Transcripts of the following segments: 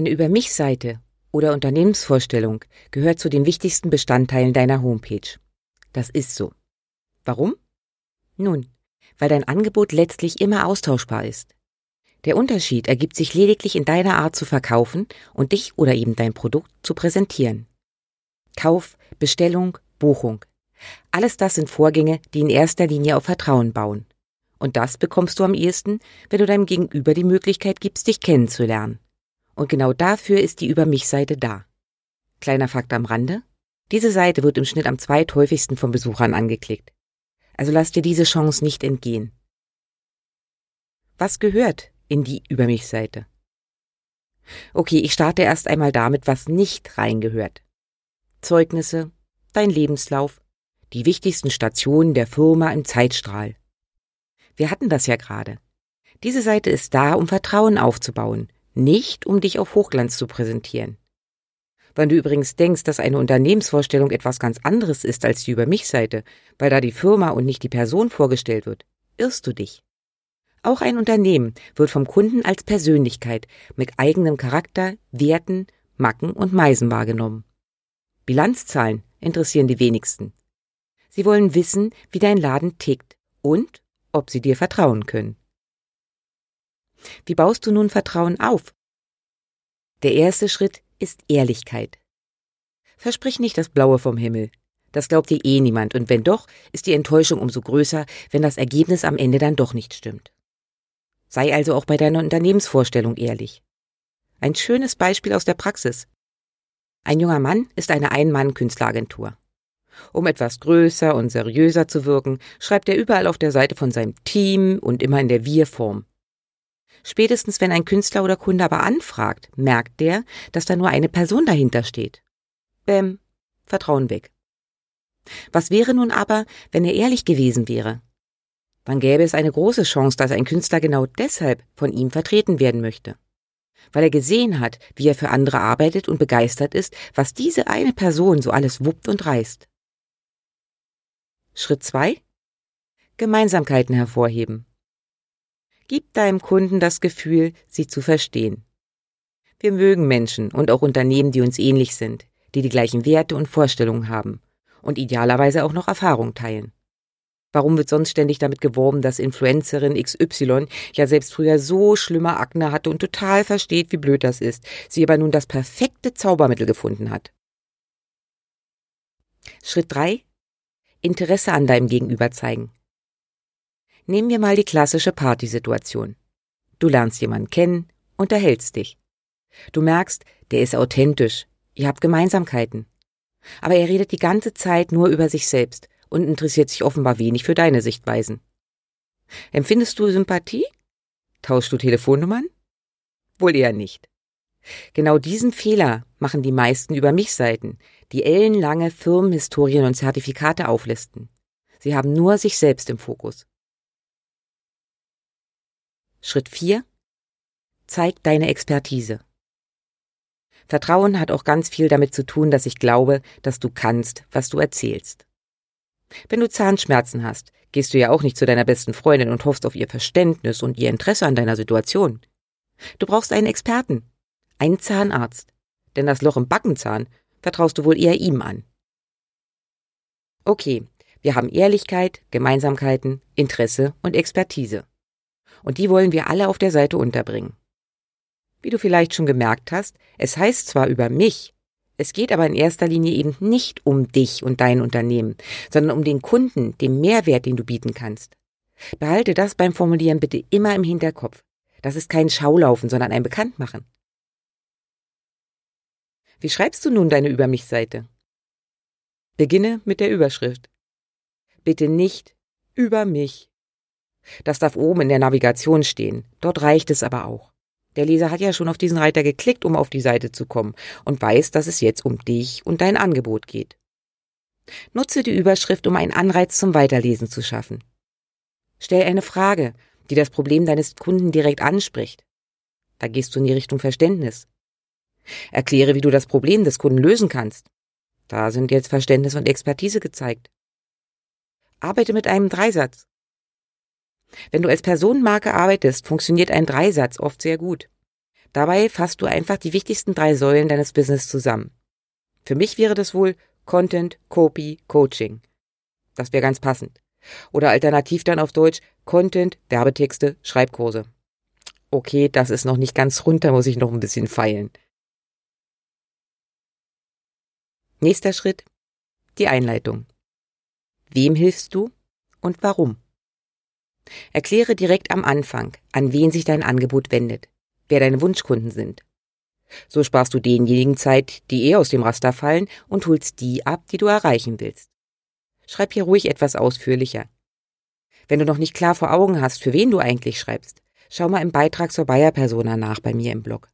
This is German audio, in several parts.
Eine Über mich Seite oder Unternehmensvorstellung gehört zu den wichtigsten Bestandteilen deiner Homepage. Das ist so. Warum? Nun, weil dein Angebot letztlich immer austauschbar ist. Der Unterschied ergibt sich lediglich in deiner Art zu verkaufen und dich oder eben dein Produkt zu präsentieren. Kauf, Bestellung, Buchung. Alles das sind Vorgänge, die in erster Linie auf Vertrauen bauen. Und das bekommst du am ehesten, wenn du deinem Gegenüber die Möglichkeit gibst, dich kennenzulernen. Und genau dafür ist die Über mich Seite da. Kleiner Fakt am Rande. Diese Seite wird im Schnitt am zweithäufigsten von Besuchern angeklickt. Also lass dir diese Chance nicht entgehen. Was gehört in die Über mich Seite? Okay, ich starte erst einmal damit, was nicht reingehört. Zeugnisse, dein Lebenslauf, die wichtigsten Stationen der Firma im Zeitstrahl. Wir hatten das ja gerade. Diese Seite ist da, um Vertrauen aufzubauen, nicht um dich auf Hochglanz zu präsentieren. Wenn du übrigens denkst, dass eine Unternehmensvorstellung etwas ganz anderes ist als die Über mich Seite, weil da die Firma und nicht die Person vorgestellt wird, irrst du dich. Auch ein Unternehmen wird vom Kunden als Persönlichkeit mit eigenem Charakter, Werten, Macken und Meisen wahrgenommen. Bilanzzahlen interessieren die wenigsten. Sie wollen wissen, wie dein Laden tickt und ob sie dir vertrauen können. Wie baust du nun Vertrauen auf? Der erste Schritt ist Ehrlichkeit. Versprich nicht das Blaue vom Himmel. Das glaubt dir eh niemand, und wenn doch, ist die Enttäuschung umso größer, wenn das Ergebnis am Ende dann doch nicht stimmt. Sei also auch bei deiner Unternehmensvorstellung ehrlich. Ein schönes Beispiel aus der Praxis. Ein junger Mann ist eine Ein-Mann-Künstleragentur. Um etwas größer und seriöser zu wirken, schreibt er überall auf der Seite von seinem Team und immer in der Wir-Form. Spätestens wenn ein Künstler oder Kunde aber anfragt, merkt der, dass da nur eine Person dahinter steht. Bäm, Vertrauen weg. Was wäre nun aber, wenn er ehrlich gewesen wäre? Dann gäbe es eine große Chance, dass ein Künstler genau deshalb von ihm vertreten werden möchte. Weil er gesehen hat, wie er für andere arbeitet und begeistert ist, was diese eine Person so alles wuppt und reißt. Schritt zwei: Gemeinsamkeiten hervorheben. Gib deinem Kunden das Gefühl, sie zu verstehen. Wir mögen Menschen und auch Unternehmen, die uns ähnlich sind, die die gleichen Werte und Vorstellungen haben und idealerweise auch noch Erfahrung teilen. Warum wird sonst ständig damit geworben, dass Influencerin XY ja selbst früher so schlimme Akne hatte und total versteht, wie blöd das ist, sie aber nun das perfekte Zaubermittel gefunden hat? Schritt drei: Interesse an deinem Gegenüber zeigen. Nehmen wir mal die klassische Partysituation. Du lernst jemanden kennen, unterhältst dich. Du merkst, der ist authentisch, ihr habt Gemeinsamkeiten. Aber er redet die ganze Zeit nur über sich selbst und interessiert sich offenbar wenig für deine Sichtweisen. Empfindest du Sympathie? Tauschst du Telefonnummern? Wohl eher nicht. Genau diesen Fehler machen die meisten über mich Seiten, die ellenlange Firmenhistorien und Zertifikate auflisten. Sie haben nur sich selbst im Fokus. Schritt 4. Zeig deine Expertise. Vertrauen hat auch ganz viel damit zu tun, dass ich glaube, dass du kannst, was du erzählst. Wenn du Zahnschmerzen hast, gehst du ja auch nicht zu deiner besten Freundin und hoffst auf ihr Verständnis und ihr Interesse an deiner Situation. Du brauchst einen Experten, einen Zahnarzt, denn das Loch im Backenzahn vertraust du wohl eher ihm an. Okay, wir haben Ehrlichkeit, Gemeinsamkeiten, Interesse und Expertise und die wollen wir alle auf der Seite unterbringen. Wie du vielleicht schon gemerkt hast, es heißt zwar über mich, es geht aber in erster Linie eben nicht um dich und dein Unternehmen, sondern um den Kunden, den Mehrwert, den du bieten kannst. Behalte das beim Formulieren bitte immer im Hinterkopf. Das ist kein Schaulaufen, sondern ein Bekanntmachen. Wie schreibst du nun deine Über mich Seite? Beginne mit der Überschrift. Bitte nicht über mich das darf oben in der Navigation stehen. Dort reicht es aber auch. Der Leser hat ja schon auf diesen Reiter geklickt, um auf die Seite zu kommen und weiß, dass es jetzt um dich und dein Angebot geht. Nutze die Überschrift, um einen Anreiz zum Weiterlesen zu schaffen. Stell eine Frage, die das Problem deines Kunden direkt anspricht. Da gehst du in die Richtung Verständnis. Erkläre, wie du das Problem des Kunden lösen kannst. Da sind jetzt Verständnis und Expertise gezeigt. Arbeite mit einem Dreisatz. Wenn du als Personenmarke arbeitest, funktioniert ein Dreisatz oft sehr gut. Dabei fasst du einfach die wichtigsten drei Säulen deines Business zusammen. Für mich wäre das wohl Content, Copy, Coaching. Das wäre ganz passend. Oder alternativ dann auf Deutsch Content, Werbetexte, Schreibkurse. Okay, das ist noch nicht ganz rund, da muss ich noch ein bisschen feilen. Nächster Schritt. Die Einleitung. Wem hilfst du und warum? Erkläre direkt am Anfang, an wen sich dein Angebot wendet, wer deine Wunschkunden sind. So sparst du denjenigen Zeit, die eher aus dem Raster fallen und holst die ab, die du erreichen willst. Schreib hier ruhig etwas ausführlicher. Wenn du noch nicht klar vor Augen hast, für wen du eigentlich schreibst, schau mal im Beitrag zur Bayer-Persona nach bei mir im Blog.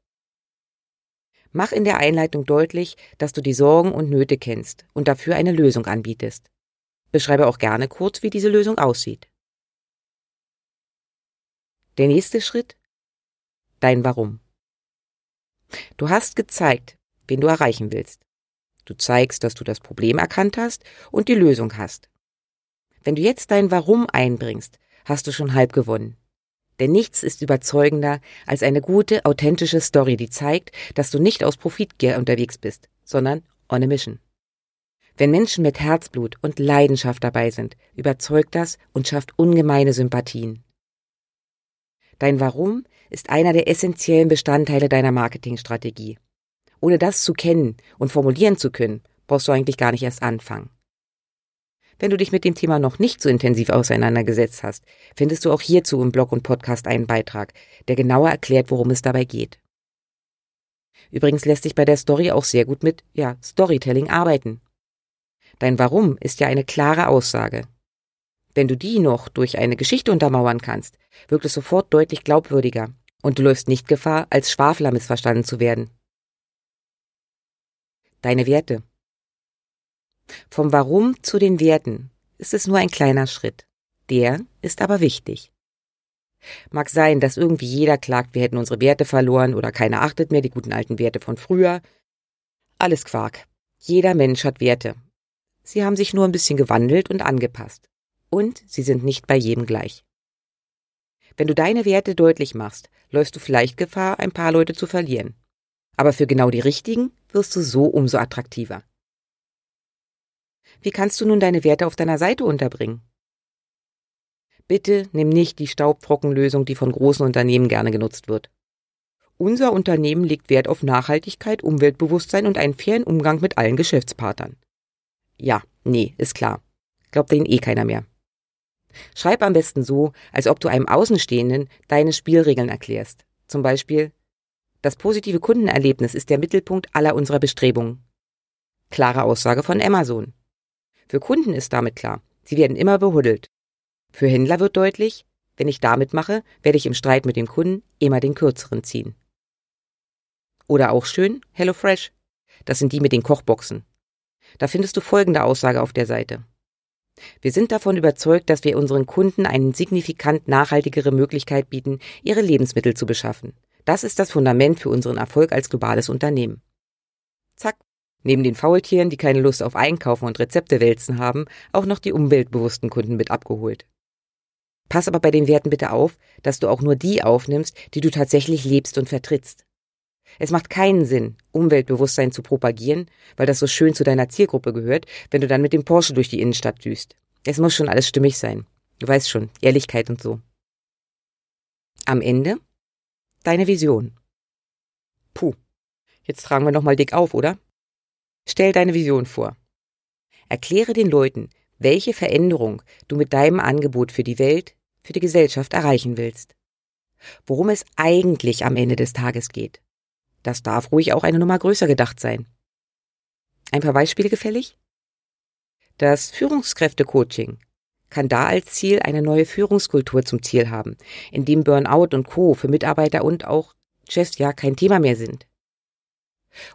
Mach in der Einleitung deutlich, dass du die Sorgen und Nöte kennst und dafür eine Lösung anbietest. Beschreibe auch gerne kurz, wie diese Lösung aussieht. Der nächste Schritt? Dein Warum. Du hast gezeigt, wen du erreichen willst. Du zeigst, dass du das Problem erkannt hast und die Lösung hast. Wenn du jetzt dein Warum einbringst, hast du schon halb gewonnen. Denn nichts ist überzeugender als eine gute, authentische Story, die zeigt, dass du nicht aus Profitgier unterwegs bist, sondern on a mission. Wenn Menschen mit Herzblut und Leidenschaft dabei sind, überzeugt das und schafft ungemeine Sympathien. Dein Warum ist einer der essentiellen Bestandteile deiner Marketingstrategie. Ohne das zu kennen und formulieren zu können, brauchst du eigentlich gar nicht erst anfangen. Wenn du dich mit dem Thema noch nicht so intensiv auseinandergesetzt hast, findest du auch hierzu im Blog und Podcast einen Beitrag, der genauer erklärt, worum es dabei geht. Übrigens lässt sich bei der Story auch sehr gut mit, ja, Storytelling arbeiten. Dein Warum ist ja eine klare Aussage. Wenn du die noch durch eine Geschichte untermauern kannst, wirkt es sofort deutlich glaubwürdiger und du läufst nicht Gefahr, als Schwafler missverstanden zu werden. Deine Werte. Vom Warum zu den Werten ist es nur ein kleiner Schritt. Der ist aber wichtig. Mag sein, dass irgendwie jeder klagt, wir hätten unsere Werte verloren oder keiner achtet mehr die guten alten Werte von früher. Alles Quark. Jeder Mensch hat Werte. Sie haben sich nur ein bisschen gewandelt und angepasst und sie sind nicht bei jedem gleich. Wenn du deine Werte deutlich machst, läufst du vielleicht Gefahr, ein paar Leute zu verlieren. Aber für genau die richtigen wirst du so umso attraktiver. Wie kannst du nun deine Werte auf deiner Seite unterbringen? Bitte nimm nicht die Staubtrockenlösung, die von großen Unternehmen gerne genutzt wird. Unser Unternehmen legt Wert auf Nachhaltigkeit, Umweltbewusstsein und einen fairen Umgang mit allen Geschäftspartnern. Ja, nee, ist klar. Glaubt denen eh keiner mehr. Schreib am besten so, als ob du einem Außenstehenden deine Spielregeln erklärst. Zum Beispiel, das positive Kundenerlebnis ist der Mittelpunkt aller unserer Bestrebungen. Klare Aussage von Amazon. Für Kunden ist damit klar, sie werden immer behuddelt. Für Händler wird deutlich, wenn ich damit mache, werde ich im Streit mit dem Kunden immer den kürzeren ziehen. Oder auch schön, HelloFresh. Das sind die mit den Kochboxen. Da findest du folgende Aussage auf der Seite. Wir sind davon überzeugt, dass wir unseren Kunden eine signifikant nachhaltigere Möglichkeit bieten, ihre Lebensmittel zu beschaffen. Das ist das Fundament für unseren Erfolg als globales Unternehmen. Zack. Neben den Faultieren, die keine Lust auf Einkaufen und Rezepte wälzen haben, auch noch die umweltbewussten Kunden mit abgeholt. Pass aber bei den Werten bitte auf, dass du auch nur die aufnimmst, die du tatsächlich lebst und vertrittst. Es macht keinen Sinn, Umweltbewusstsein zu propagieren, weil das so schön zu deiner Zielgruppe gehört, wenn du dann mit dem Porsche durch die Innenstadt düst. Es muss schon alles stimmig sein. Du weißt schon, Ehrlichkeit und so. Am Ende deine Vision. Puh, jetzt tragen wir nochmal dick auf, oder? Stell deine Vision vor. Erkläre den Leuten, welche Veränderung du mit deinem Angebot für die Welt, für die Gesellschaft erreichen willst. Worum es eigentlich am Ende des Tages geht. Das darf ruhig auch eine Nummer größer gedacht sein. Ein paar Beispiele gefällig? Das Führungskräftecoaching kann da als Ziel eine neue Führungskultur zum Ziel haben, in dem Burnout und Co. für Mitarbeiter und auch Chefs ja kein Thema mehr sind.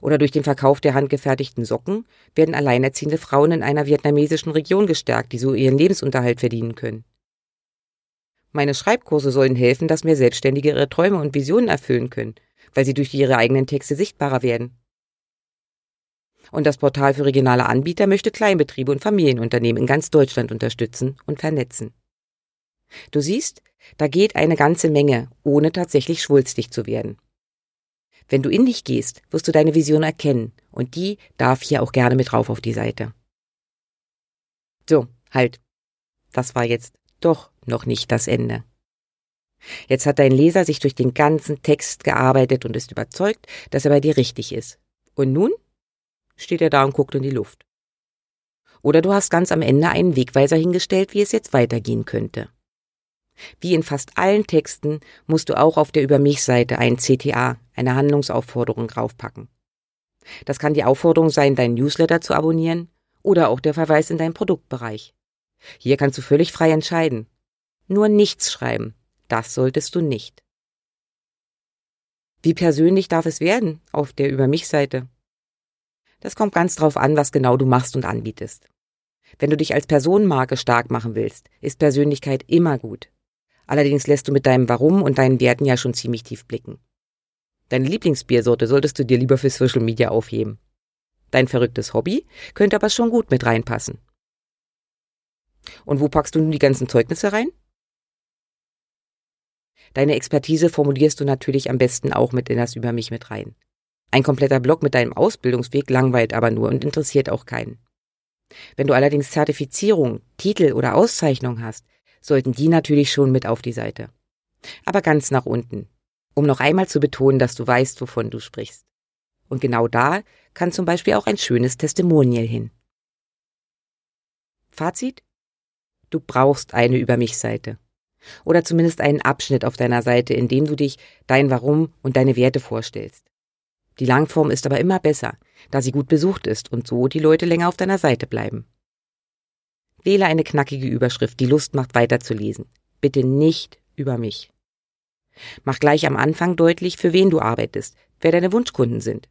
Oder durch den Verkauf der handgefertigten Socken werden alleinerziehende Frauen in einer vietnamesischen Region gestärkt, die so ihren Lebensunterhalt verdienen können. Meine Schreibkurse sollen helfen, dass mehr Selbstständige ihre Träume und Visionen erfüllen können, weil sie durch ihre eigenen Texte sichtbarer werden. Und das Portal für regionale Anbieter möchte Kleinbetriebe und Familienunternehmen in ganz Deutschland unterstützen und vernetzen. Du siehst, da geht eine ganze Menge, ohne tatsächlich schwulstig zu werden. Wenn du in dich gehst, wirst du deine Vision erkennen und die darf hier auch gerne mit drauf auf die Seite. So, halt. Das war jetzt doch noch nicht das Ende. Jetzt hat dein Leser sich durch den ganzen Text gearbeitet und ist überzeugt, dass er bei dir richtig ist. Und nun steht er da und guckt in die Luft. Oder du hast ganz am Ende einen Wegweiser hingestellt, wie es jetzt weitergehen könnte. Wie in fast allen Texten musst du auch auf der Über mich Seite ein CTA, eine Handlungsaufforderung draufpacken. Das kann die Aufforderung sein, deinen Newsletter zu abonnieren oder auch der Verweis in deinen Produktbereich. Hier kannst du völlig frei entscheiden. Nur nichts schreiben. Das solltest du nicht. Wie persönlich darf es werden auf der Über mich Seite? Das kommt ganz drauf an, was genau du machst und anbietest. Wenn du dich als Personenmarke stark machen willst, ist Persönlichkeit immer gut. Allerdings lässt du mit deinem Warum und deinen Werten ja schon ziemlich tief blicken. Deine Lieblingsbiersorte solltest du dir lieber für Social Media aufheben. Dein verrücktes Hobby könnte aber schon gut mit reinpassen. Und wo packst du nun die ganzen Zeugnisse rein? Deine Expertise formulierst du natürlich am besten auch mit in das Über mich mit rein. Ein kompletter Blog mit deinem Ausbildungsweg langweilt aber nur und interessiert auch keinen. Wenn du allerdings Zertifizierung, Titel oder Auszeichnung hast, sollten die natürlich schon mit auf die Seite. Aber ganz nach unten, um noch einmal zu betonen, dass du weißt, wovon du sprichst. Und genau da kann zum Beispiel auch ein schönes Testimonial hin. Fazit? Du brauchst eine Über mich Seite. Oder zumindest einen Abschnitt auf deiner Seite, in dem du dich, dein Warum und deine Werte vorstellst. Die Langform ist aber immer besser, da sie gut besucht ist und so die Leute länger auf deiner Seite bleiben. Wähle eine knackige Überschrift, die Lust macht weiterzulesen. Bitte nicht über mich. Mach gleich am Anfang deutlich, für wen du arbeitest, wer deine Wunschkunden sind.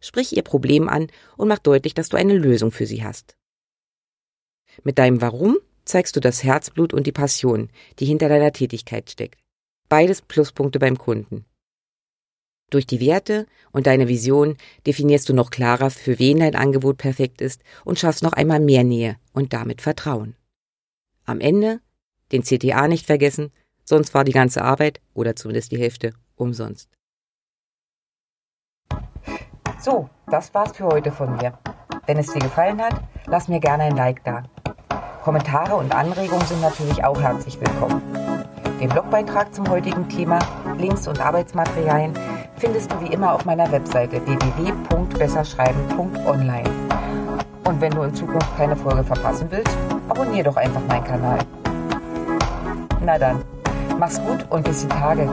Sprich ihr Problem an und mach deutlich, dass du eine Lösung für sie hast. Mit deinem Warum zeigst du das Herzblut und die Passion, die hinter deiner Tätigkeit steckt. Beides Pluspunkte beim Kunden. Durch die Werte und deine Vision definierst du noch klarer, für wen dein Angebot perfekt ist und schaffst noch einmal mehr Nähe und damit Vertrauen. Am Ende den CTA nicht vergessen, sonst war die ganze Arbeit oder zumindest die Hälfte umsonst. So, das war's für heute von mir. Wenn es dir gefallen hat, lass mir gerne ein Like da. Kommentare und Anregungen sind natürlich auch herzlich willkommen. Den Blogbeitrag zum heutigen Thema, Links und Arbeitsmaterialien findest du wie immer auf meiner Webseite www.besserschreiben.online. Und wenn du in Zukunft keine Folge verpassen willst, abonniere doch einfach meinen Kanal. Na dann, mach's gut und bis die Tage.